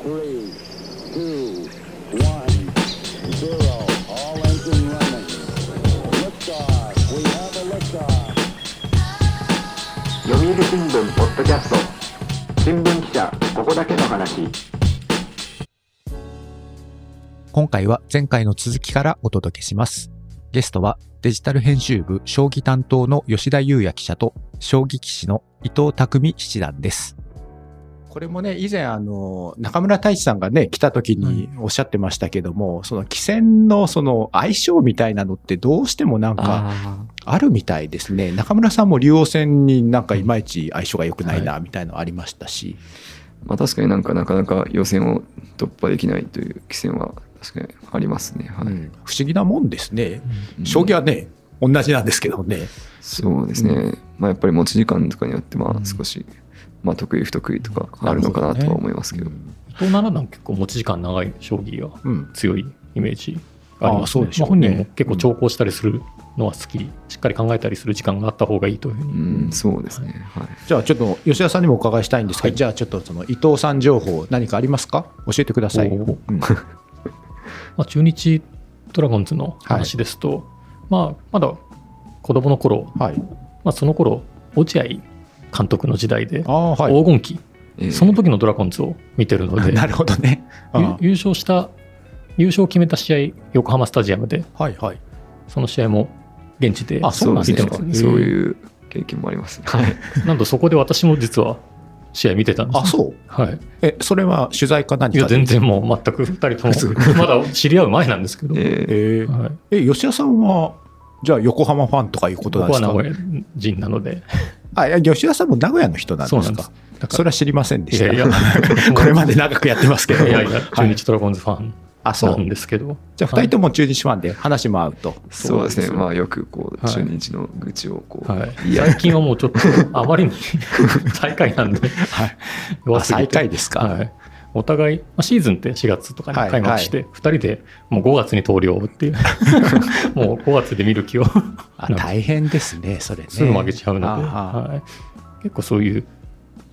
読売新聞ポッドキャスト新聞記者ここだけの話今回は前回の続きからお届けします。ゲストはデジタル編集部将棋担当の吉田裕也記者と将棋棋士の伊藤匠七段です。これもね、以前あの、中村太一さんがね、来た時におっしゃってましたけども、その棋戦のその相性みたいなのってどうしてもなんかああるみたいですね。中村さんも竜王戦になんかいまいち相性が良くないな、みたいなのありましたし。ーまあ、確かになんかなかなか予選を突破できないという棋戦は確かにありますね。はいうん不思議なもんですね。将棋はね、同じなんですけどね。そうですね、まあ、やっぱり持ち時間とかによってまあ少し、まあ、得意不得意とかあるのかなとは思いますけど。伊藤七段結構持ち時間長い将棋がうん。強いイメージがあります、ね。うでしょうね。まあ本人も結構長考したりするのは好き、しっかり考えたりする時間があった方がいいというふううに、ん、そうですね、はい、じゃあちょっと吉田さんにもお伺いしたいんですけど、じゃあちょっとその伊藤さん情報何かありますか？教えてください。うん。まあ、中日ドラゴンズの話ですと、まあ、まだ子供の頃、はい。まあ、その頃落合監督の時代でああ、はい。黄金期、えーその時のドラゴンズを見てるので なるほどね。優勝した優勝を決めた試合横浜スタジアムであはいはい。その試合も現地であそうなんですね見てますね。そういう経験もありますね、はい、なんとそこで私も実は試合見てたんです、あ、そう。はい。え、それは取材か何かいや、で全然もう全く2人とも、まだ知り合う前なんですけど、えーえー。はい、え、吉田さんは、じゃあ横浜ファンとかいうことなん僕はですか？名古屋人なので、あ、いや、吉田さんも名古屋の人なんですか？そうなんです。だかそれは知りませんでした。いやいや。これまで長くやってますけど。ら、いやいや、中はい。日ドラゴンズファンあ、そな。うんですけど、じゃあ二人とも中日ファンで話も合うと。そうですね。そうですよまあよくこうはい中日の愚痴をこう、はい、いや最近はもうちょっとあまりに 最下位なんで、はい。最下位ですか？はい、お互い、まあ、シーズンって4月とかにはい開幕して、2人でもう5月に投了っていう、もう5月で見る気をあ大変ですね、それね。すぐ負けちゃうので、あははい、結構そういう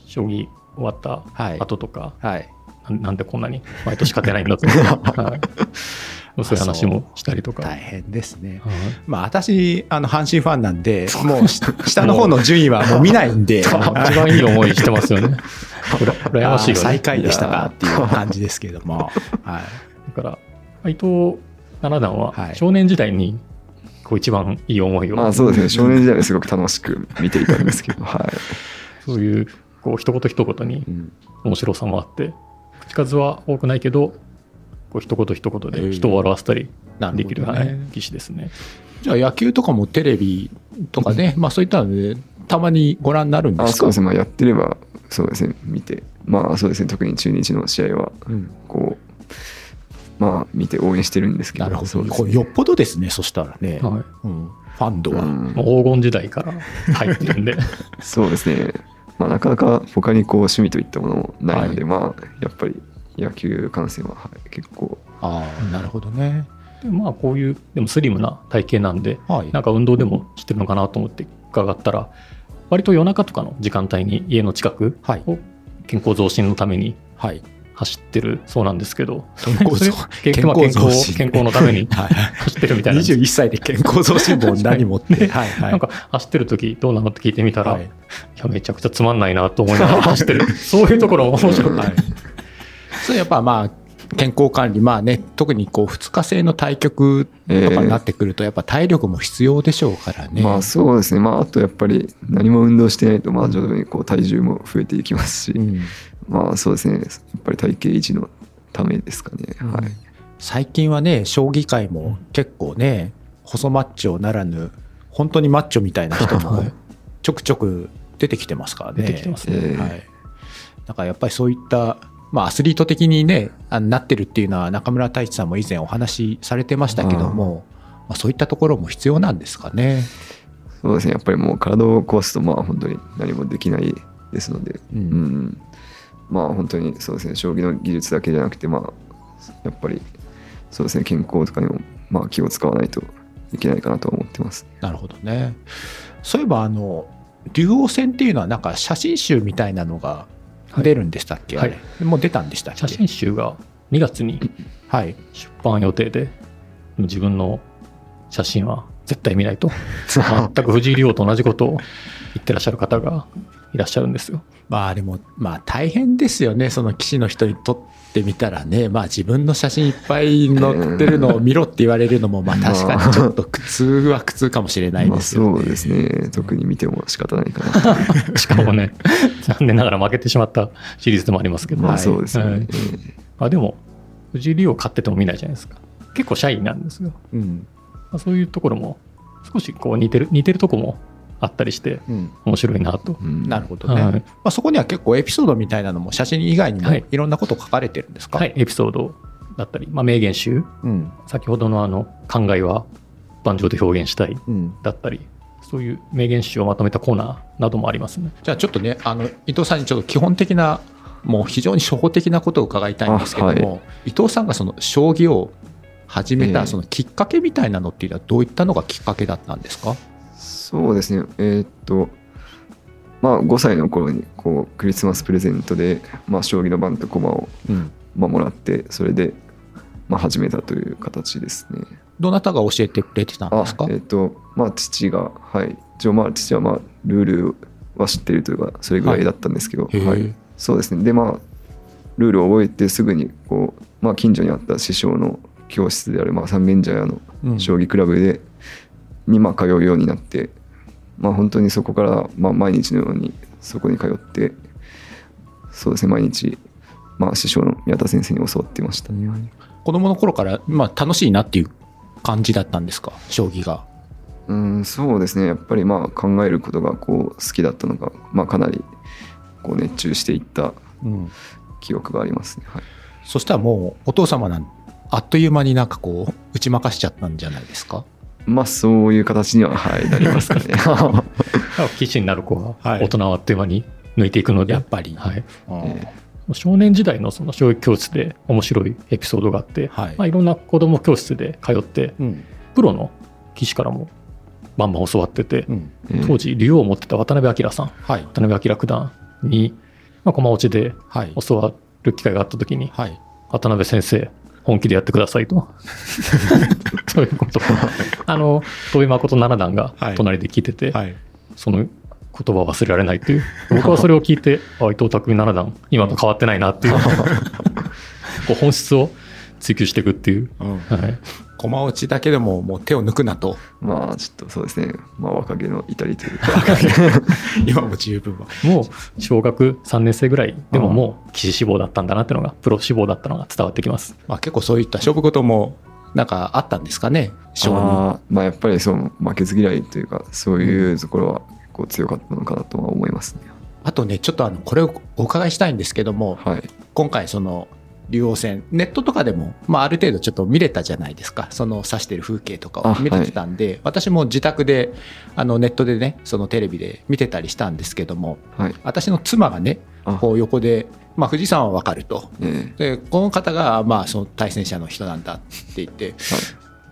将棋終わったはい。後とか、はい。なんなんでこんなに毎年勝てないんだとか、はい、そういう話もしたりとか。大変ですね。はい。まあ私、あの、阪神ファンなんで、もうし下の方の順位はもう見ないんで、一番いい思いしてますよね。羨ましいあーが、最下位でしたかっていう感じですけども。はい。だから、伊藤七段ははい。少年時代にこう一番いい思いを、まあそうですね。少年時代はすごく楽しく見ていたんですけどはい、そういうこう一言一言にうん。面白さもあって、口数は多くないけど、こう一言一言で人を笑わせたりできる、ほどね。はい、棋士ですね。じゃあ野球とかもテレビとかね、まあそういったので、たまにご覧になるんですか？あそうですね、まあ、やってればそうですね。見て。まあそうですね。特に中日の試合はうん。こうまあ見て応援してるんですけど。なるほど。ね。これよっぽどですね、そしたらね。はい。うん。ファンドは。うん。まあ黄金時代から入ってるんで、そうですね。まあなかなか他にこう趣味といったものもないので、まあやっぱり野球観戦ははい結構ああ、なるほどね。でまあこういうでもスリムな体型なんで、はい。なんか運動でもしてるのかなと思って伺ったら、割と夜中とかの時間帯に家の近くはい。を健康増進のためにはい。走ってるそうなんですけど、健康増それ健康健康のために はい。走ってるみたいなんです21歳で健康増進本何持って。はいはい。なんか走ってる時どうなのって聞いてみたら、はいい、やめちゃくちゃつまんないなと思いながら走ってる そういうところも面白くて、はい。それやっぱまあ、健康管理、まあね、特にこう、2日制の対局とかになってくると、やっぱ体力も必要でしょうからね。まあそうですね。まああとやっぱり何も運動してないとまあ徐々にこう体重も増えていきますし、うん。まあそうですね。やっぱり体型維持のためですかね、はい。最近はね、将棋界も結構ね、細マッチョならぬ、本当にマッチョみたいな人もちょくちょく出てきてますからね。出てきてますね、えーはい。だからやっぱりそういった、まあアスリート的にね、あなってるっていうのは中村太一さんも以前お話しされてましたけども、まあ、そういったところも必要なんですかね。そうですね。やっぱりもう体を壊すとまあ本当に何もできないですので、うん。うん。まあ本当にそうですね。将棋の技術だけじゃなくてまあやっぱりそうですね。健康とかにもまあ気を使わないといけないかなとは思ってます。なるほどね。そういえばあの、竜王戦っていうのはなんか写真集みたいなのが出るんでしたっけ、はいあれもう出たんでしたっけ？写真集が2月にはい。出版予定で、自分の写真は絶対見ないと、全く藤井竜王と同じことを言ってらっしゃる方がいらっしゃるんですよ。まあでも、まあ大変ですよね。その棋士の人にとってみたらね、まあ自分の写真いっぱい載ってるのを見ろって言われるのも、まあ確かにちょっと苦痛は苦痛かもしれないまあですよね。そうですね。特に見ても仕方ないかなと。しかもね、残念ながら負けてしまったシリーズでもありますけど、まあはいそうですね。はいええあでも、藤井竜王勝ってても見ないじゃないですか。結構シャイなんですよ。うん。まあ、そういうところも、少しこう似てる、似てるとこもあったりして、うん。面白いなと。うんなるほどね。はいまあ、そこには結構エピソードみたいなのも写真以外にもはいいろんなこと書かれてるんですか、はい、エピソードだったり、まあ、名言集、うん。先ほどのあの考えは盤上で表現したいうん。だったり、そういう名言集をまとめたコーナーなどもありますね。じゃあちょっとね、あの、伊藤さんにちょっと基本的な、もう非常に初歩的なことを伺いたいんですけども、あは伊藤さんがその将棋を始めええたそのきっかけみたいなのっていうのはどういったのがきっかけだったんですか？そうですね。えーっと、まあ5歳の頃にこうクリスマスプレゼントで、まあ、将棋の盤と駒を、うん。まあ、もらって、それで、まあ、始めたという形ですね。どなたが教えてくれてたんあですか？えーっと、まあ父が、はい。一応まあ父はまあルールは知ってるというか、それぐらいだったんですけど、へえはい。そうですね。で、まあ、ルールを覚えてすぐに、こう、まあ近所にあった師匠の教室である、まあ三軒茶屋のうん将棋クラブで、にまあ通うようになって、まあ本当にそこから、まあ、毎日のようにそこに通ってそうですね毎日、まあ、師匠の宮田先生に教わってました、子供の頃から、まあ、楽しいなっていう感じだったんですか？将棋が。うんそうですね。やっぱりまあ考えることがこう好きだったのが、まあ、かなりこう熱中していったうん。記憶がありますね、はい、そしたらもうお父様なんあっという間になんかこう打ち負かしちゃったんじゃないですか？まあそういう形には、はい、なりますかね。棋士になる子ははい。大人はあっという間に抜いていくので、やっぱり。はい、少年時代のその将棋教室で面白いエピソードがあって、はい。まあ、いろんな子供教室で通ってうん。プロの棋士からもバンバン教わってて、うん。え。当時竜王を持ってた渡辺明さんはい。渡辺明九段に、まあ、駒落ちではい。教わる機会があった時にはい。渡辺先生本気でやってくださいと。そういうこと。をあの戸井誠七段がはい。隣で聞いてて、はい。その言葉を忘れられないという。僕はそれを聞いて あ伊藤匠七段今と変わってないなっていう。こう本質を追求していくっていう、うん。はい、駒落ちだけでももう手を抜くなと。まあちょっとそうですね、まあ、若気の至りというか 今も十分は。もう小学3年生ぐらいでもうんもう棋士志望だったんだなっていうのがプロ志望だったのが伝わってきますまあ結構そういった勝負事もなんかあったんですかね？将棋。まあやっぱりそう負けず嫌いというかそういうところは結構強かったのかなとは思いますね、あとね、ちょっとあの、これをお伺いしたいんですけども、はい今回その、竜王戦、ネットとかでも、まあある程度ちょっと見れたじゃないですか。その指してる風景とかをあ見れてたんで、私も自宅で、あの、ネットでね、そのテレビで見てたりしたんですけども、はい。私の妻がね、あ。こう横で、まあ富士山はわかると。えで、この方が、まあその対戦者の人なんだって言って、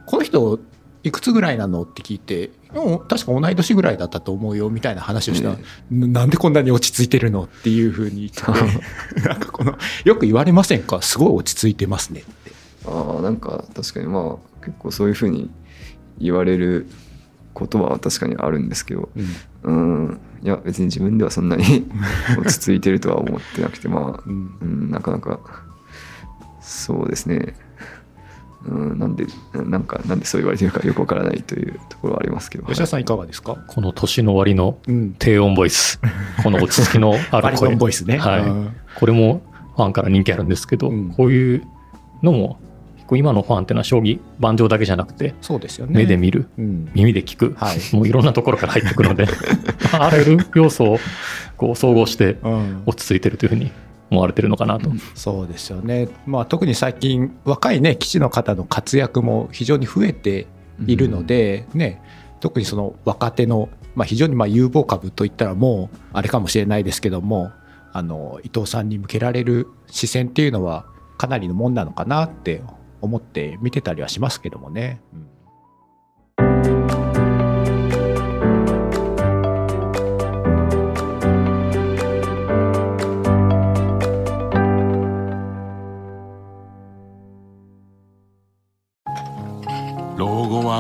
この人、いくつぐらいなの？って聞いて、うん確か同い年ぐらいだったと思うよみたいな話をした。ら、え。なんでこんなに落ち着いてるの？っていうふうに言って、なんかこの、よく言われませんか？すごい落ち着いてますねって。ああなんか確かにまあ結構そういうふうに言われることは確かにあるんですけど。うん。いや別に自分ではそんなに 落ち着いてるとは思ってなくてまあ、うん。うん、なかなかそうですねうんなんでなんかなんでそう言われてるかよくわからないというところはありますけど、吉田さんいかがですか？この年の終わりのうん。低音ボイス。この落ち着きのあバリトる声 ンボイスね。はい。うん。これもファンから人気あるんですけど、うん。こういうのも結構今のファンっていうのは将棋盤上だけじゃなくてそうですよね。目で見る、うん。耳で聞く、はい。もういろんなところから入ってくるので あらゆる要素をこう総合してうん。落ち着いてるというふうに思われてるのかなと、そうですよね。まあ特に最近、若いね、棋士の方の活躍も非常に増えているので、ね、特にその若手の、まあ、非常にまあ有望株といったらもうあれかもしれないですけどもあの伊藤さんに向けられる視線っていうのはかなりのもんなのかなって思って見てたりはしますけどもね。うん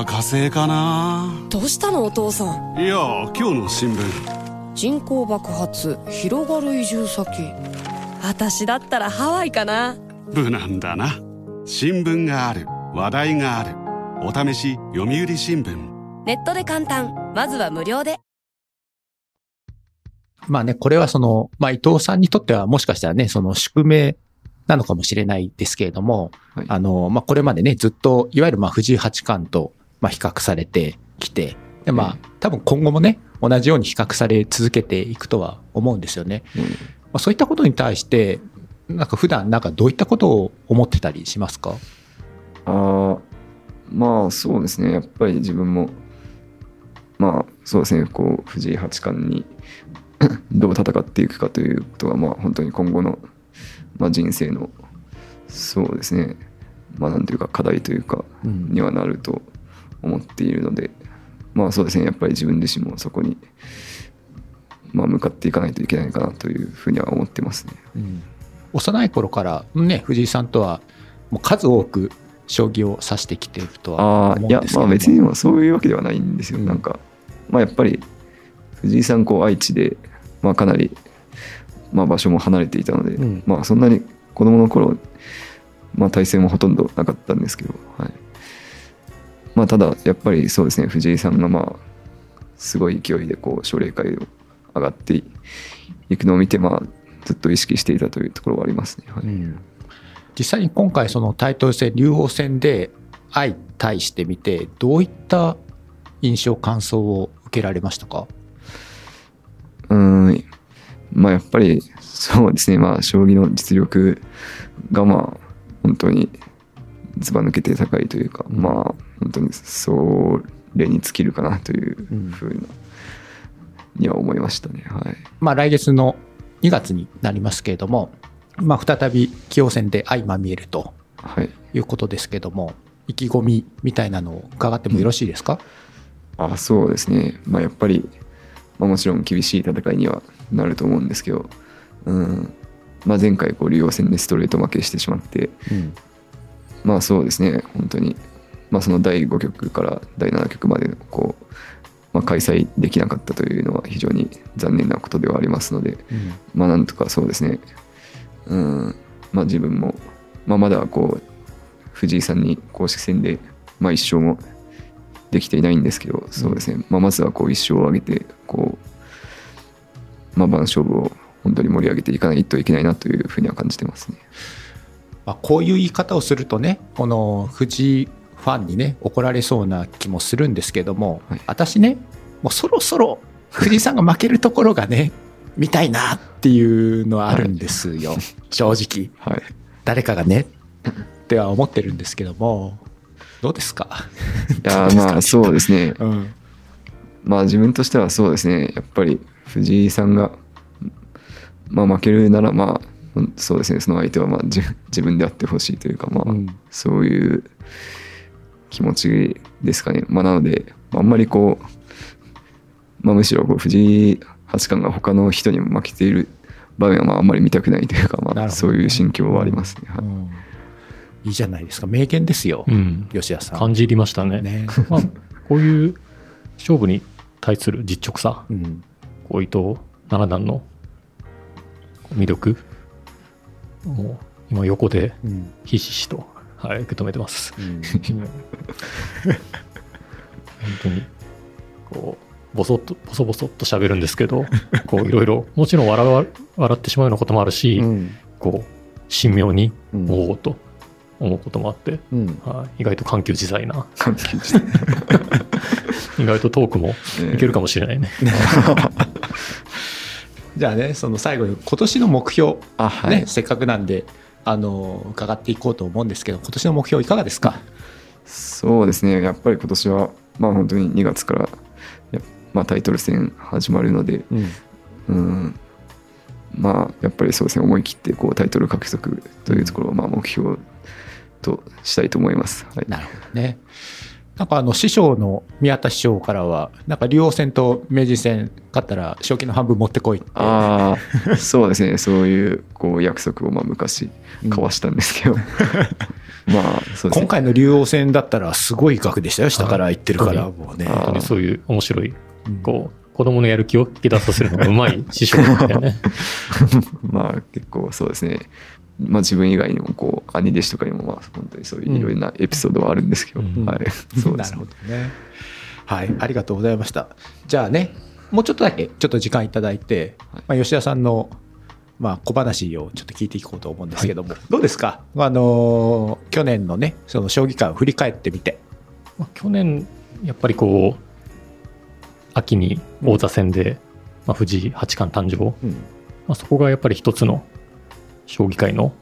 は火星かな。どうしたのお父さん？いや今日の新聞。人口爆発広がる移住先。私だったらハワイかな。無難だな。新聞がある。話題がある。お試し読売新聞。ネットで簡単。まずは無料で。まあね、これはその、まあ伊藤さんにとってはもしかしたらね、その宿命なのかもしれないですけれども、はい。あの、まあこれまでね、ずっと、いわゆるまあ藤井八冠と、まあ比較されてきて、で、まあ多分今後もね、同じように比較され続けていくとは思うんですよね。うん。まあ、そういったことに対して、なんか普段なんかどういったことを思ってたりしますか？ああまあそうですね。やっぱり自分もまあそうですね。こう藤井八冠に どう戦っていくかということがまあ本当に今後の、まあ、人生のそうですね。まあなんていうか課題というかうん。にはなると思っているのでまあそうですねやっぱり自分自身もそこにまあ向かっていかないといけないかなというふうには思ってますね。うん。幼い頃からね、藤井さんとはもう数多く将棋を指してきているとはああいや思うんですけども。まあ別にもそういうわけではないんですよ、うん。なんかまあやっぱり藤井さんこう愛知で、まあ、かなり、まあ、場所も離れていたので、うん。まあそんなに子供の頃まあ対戦もほとんどなかったんですけど、はい、まあただやっぱりそうですね藤井さんがまあすごい勢いでこう奨励会を上がっていくのを見てまあずっと意識していたというところはありますね、はい。うん。実際に今回そのタイトル戦竜王戦で相対してみてどういった印象感想を受けられましたか？うーん、まあやっぱりそうですね、まあ将棋の実力がまあ本当にずば抜けて高いというか、うんまあ本当にそれに尽きるかなというふうな、には思いましたね。はい。まあ来月の2月になりますけれども、まあ再び棋王戦で相まみえるとはい。いうことですけども意気込みみたいなのを伺ってもよろしいですか、あそうですね。まあやっぱり、まあ、もちろん厳しい戦いにはなると思うんですけど、うん。まあ前回こう竜王戦でストレート負けしてしまって、うんまあそうですね、本当に、まあ、その第5局から第7局までこう、まあ、開催できなかったというのは非常に残念なことではありますので、うん。まあなんとかそうですね、うん、まあ自分も、まあ、まだこう、藤井さんに公式戦で、まあ一勝もできていないんですけど、そうですね、まあまずはこう一勝を挙げて、こう、まあ番勝負を本当に盛り上げていかないといけないなというふうには感じてますね。まあ、こういう言い方をするとねこの藤井ファンにね怒られそうな気もするんですけども、はい。私ねもうそろそろ藤井さんが負けるところがね 見たいなっていうのはあるんですよ、正直。はい。誰かがね。っては思ってるんですけどもどうですか？いやーまあそうですね。うん。まあ自分としてはそうですね、やっぱり藤井さんが、まあ負けるならまあ、うんそうですね、その相手はまあ自自分であってほしいというか、まあ、うん。そういう気持ちですかね。まあなので、あんまりこう、まあむしろこう藤井八冠が他の人にも負けている場面はまああんまり見たくないというか、まあそういう心境はありますね。はい。うん。いいじゃないですか。名言ですよ、うん。吉田さん。感じ入りましたね。ね、まあ、こういう勝負に対する実直さ、うん。こう伊藤七段の魅力、もう今横でうん。ひしひしと、はい、受け止めてます。うん。本当に、こう、ボソッと、ボソボソっと喋るんですけど、こう、いろいろ、もちろん笑わ笑ってしまうようなこともあるし、うん。こう、神妙に、うん。おおと思うこともあって、うん。はい、意外と緩急自在な。意外とトークもいけるかもしれないね。じゃあねその最後に今年の目標あ、はい。ね、せっかくなんであの伺っていこうと思うんですけど今年の目標いかがですか、そうですね、やっぱり今年は、まあ本当に2月から、やまあ、タイトル戦始まるので、うん。うん、まあやっぱりそうですね、思い切ってこうタイトル獲得というところをまあ目標としたいと思います。はい、なるほどねなんかあの師匠の宮田師匠からは、なんか竜王戦と名人戦勝ったら賞金の半分持ってこいって。ああ そうですね。そういうこう約束をまあ昔交わしたんですけど、まあそうですね。今回の竜王戦だったらすごい額でしたよ、下から言ってるから、はもうね。あ本当にそういう面白い、うん。こう、子供のやる気を引き出させるのがうまい師匠だよね。まあ結構そうですねまあ自分以外にもこう兄弟子とかにもまあ本当にそういういろいろなエピソードはあるんですけど、うん。はい。そうでなるすねほどね。はい、ありがとうございました。じゃあね、もうちょっとだけちょっと時間いただいて、まあ、吉田さんの、まあ、小話をちょっと聞いていこうと思うんですけども、どうですか？あのー去年のね、その将棋界を振り返ってみて。まあ去年、やっぱりこう、秋に王座戦で、まあ、藤井八冠誕生、うん。まあ、そこがやっぱり一つの将棋界の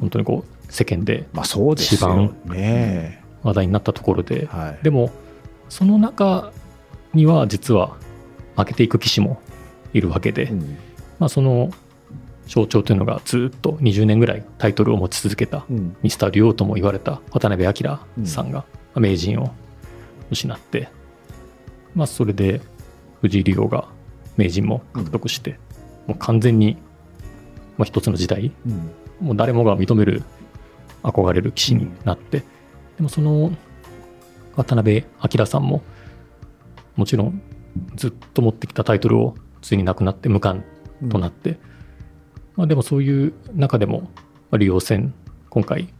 本当にこう世間でまあそうですよね。話題になったところで、はい。でもその中には実は負けていく棋士もいるわけで、うんまあ、その象徴というのがずっと20年ぐらいタイトルを持ち続けたうんミスター・竜王とも言われた渡辺明さんがまあ名人を失って、まあ、それで藤井竜王が名人も獲得して、もう完全に、まあ、一つの時代。うん。もう誰もが認める憧れる棋士になって、でもその渡辺明さんももちろんずっと持ってきたタイトルをついになくなって無冠となって、まあ、でもそういう中でも、まあ、竜王戦今回、ま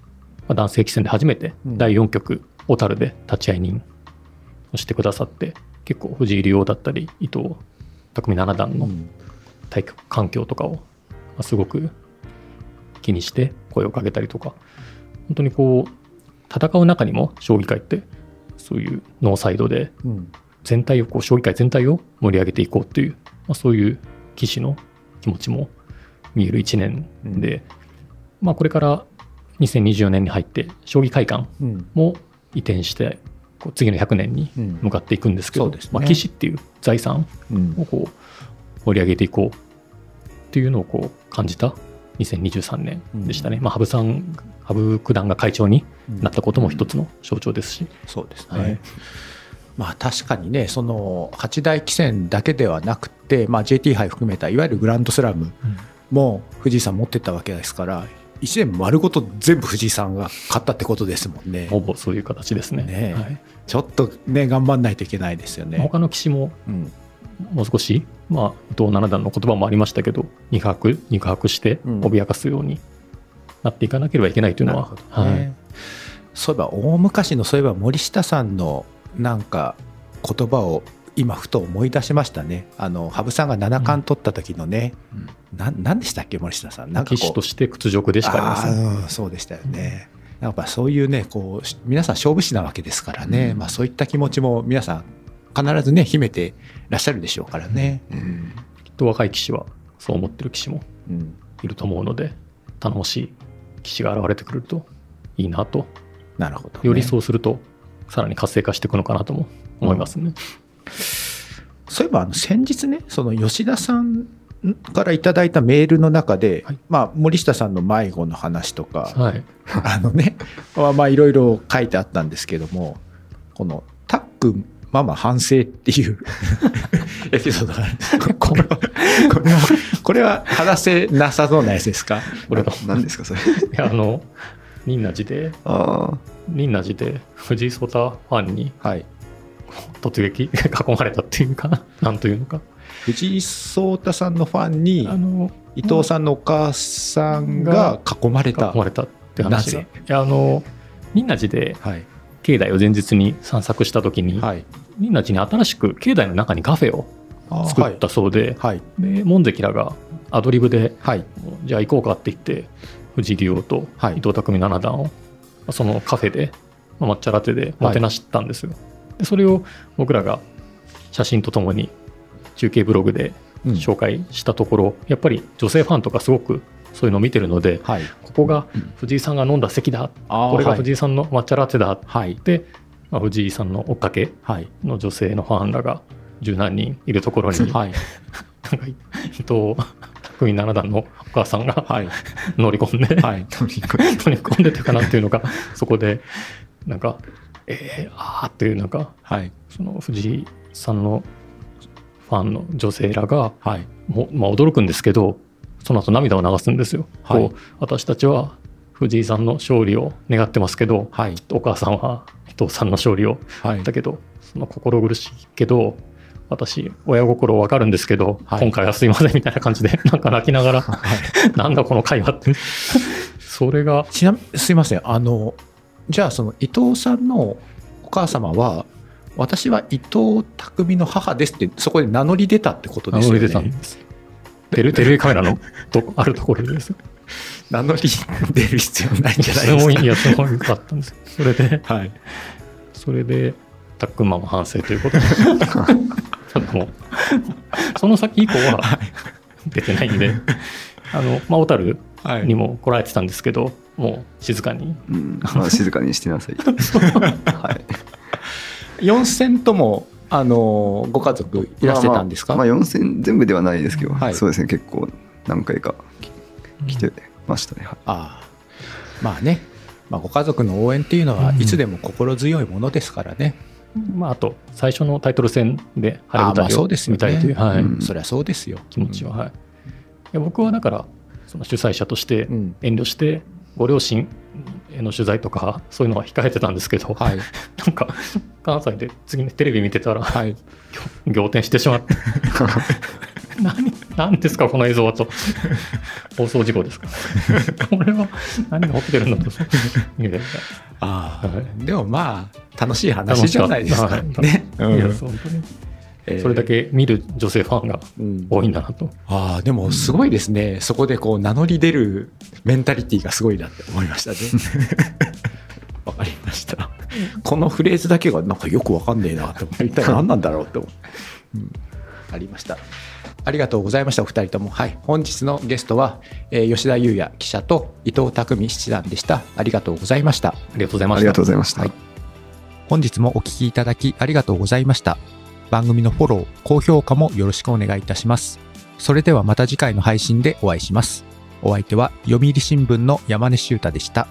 あ、男性棋戦で初めてうん。第4局小樽で立ち会い人をしてくださって結構藤井竜王だったり伊藤匠七段のうん。対局環境とかをまあすごく気にして声をかけたりとか。本当にこう戦う中にも将棋界ってそういうノーサイドでうん全体をこう将棋界全体を盛り上げていこうっていう、まあ、そういう棋士の気持ちも見える1年で、まあ、これから2024年に入って将棋会館うんも移転してこう次の100年にうん。向かっていくんですけど、まあ、棋士っていう財産うんをこう盛り上げていこうっていうのをこう感じた2023年でしたね。まあ、羽生さん、羽生九段が会長になったことも一つの象徴ですし、そうですね。はいまあ確かにね、その八大棋戦だけではなくて、まあ、JT 杯含めたいわゆるグランドスラムも藤井さん持ってったわけですから、一年丸ごと全部藤井さんが勝ったってことですもんね。ほぼそういう形ですね。ねえはいちょっとね、頑張んないといけないですよね。他の棋士もうんもう少し、まあ、伊藤七段の言葉もありましたけど、肉薄、肉薄してうん。脅かすようになっていかなければいけないというのは、そういえば大昔のそういえば森下さんのなんか言葉を今ふと思い出しましたね。あの羽生さんが七冠取った時のね、ななんでしたっけ森下さん。なんか棋士として屈辱でしかあうんそうでしたよね、やっぱそういうねこうし皆さん勝負師なわけですからね、まあ、そういった気持ちも皆さん必ずね秘めてらっしゃるでしょうからね、きっと若い棋士はそう思ってる棋士もうん。いると思うので、頼もしい棋士が現れてくるといいなと、なるほどね、よりそうすると、さらに活性化していくのかなとも思いますね。そういえばあの先日ね、その吉田さんからいただいたメールの中で、はい。まあ、森下さんの迷子の話とか、はい。あのね、まあまあいろいろ書いてあったんですけども、このタックママ反省っていう エピソードがあるんですこれは、これは、これは話せなさそうなやつですか？これの、い何ですかそれ？や、あの、仁和寺で、ああ仁和寺で藤井聡太ファンにはい。突撃？囲まれたっていうか、なんというのか？藤井聡太さんのファンにあ、の、伊藤さんのお母さんが囲まれた。囲まれたって話が。ないや、あの、仁和寺ではい。境内を前日に散策した時に、はい。仁和寺に新しく境内の中にカフェを作ったそうで、はい。で門関らがアドリブではい。じゃあ行こうかって言って藤井竜王とはい伊藤匠七段をそのカフェでまあ抹茶ラテでもてなしたんですよ、でそれを僕らが写真とともに中継ブログでうん紹介したところ、やっぱり女性ファンとかすごくそういうのを見てるので、はい。ここが藤井さんが飲んだ席だ、あーこれが藤井さんの抹茶ラテだはい。まあ、藤井さんの追っかけはい。の女性のファンらが十何人いるところに、はい。なんか伊藤匠七段のお母さんがはい。乗り込んで、はい。乗り込んでというかなんていうのか、そこで、なんか、えー、あーっていうなんかはい。その藤井さんのファンの女性らがはい。も、まあ、驚くんですけどその後涙を流すんですよ。はいこう私たちは藤井さんの勝利を願ってますけどはい。お母さんは伊藤さんの勝利をはい。だけどその心苦しいけど私親心わかるんですけど、はい今回はすいませんみたいな感じで なんか泣きながら なんだこの会話ってそれがちなみに、すいません。あの、じゃあ、その伊藤さんのお母様は、私は伊藤匠の母ですって、そこで名乗り出たってことですよね。出たんですテレテレビカメラのとあるところですよ名乗り出る必要ないんじゃないですか？いやすごいかったんですそれではい。それでタックンマンも反省ということで。ちょっともうその先以降は出てないんであの、まあ、小樽はい。にも来られてたんですけど、もう静かに。うん。まあ、静かにしてなさい。はい。4戦とも、あの、ご家族いらしてたんですか、まあ、まあ、4戦全部ではないですけど、はい。そうですね結構何回か来てましたね、はい。ああ。まあね、まあ、ご家族の応援っていうのはいつでも心強いものですからね、まあ、あと最初のタイトル戦で晴れ舞台をそうですよね。見たいという、はい。うんそりゃそうですよ気持ちは、はい、いや僕はだからその主催者としてうん。遠慮してご両親への取材とかそういうのは控えてたんですけど、はい。なんか関西で次にテレビ見てたらはい。仰天してしまって 何何ですかこの映像はと。放送事故ですか。これは何が起きてるんだと。ああ、はい。でもまあ楽しい話じゃないですか。楽しかった。ね、うん。いや本当に。えーそれだけ見る女性ファンがうん。多いんだなと、ああでもすごいですね、そこでこう名乗り出るメンタリティがすごいなって思いましたね。わかりました。このフレーズだけがなんかよくわかんねえなって思って一体何なんだろうって思う、うん、ありました。ありがとうございましたお二人とも。はい。本日のゲストは、えー吉田裕也記者と伊藤匠七段でした。ありがとうございました。ありがとうございました。ありがとうございました、はい。本日もお聞きいただきありがとうございました。番組のフォロー、高評価もよろしくお願いいたします。それではまた次回の配信でお会いします。お相手は読売新聞の山根修太でした。